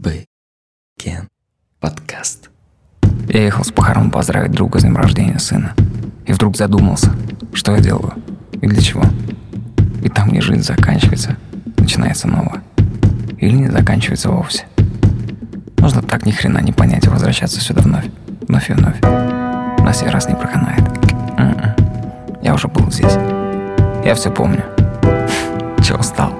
Бы. Кен. Подкаст. Я ехал с похорон поздравить друга с днем рождения сына. И вдруг задумался, что я делаю и для чего. Ведь там, где жизнь заканчивается, начинается новое. Или не заканчивается вовсе. Можно так ни хрена не понять и возвращаться сюда вновь, вновь и вновь. На сей раз не проканает. М-м. Я уже был здесь. Я все помню. Чего устал?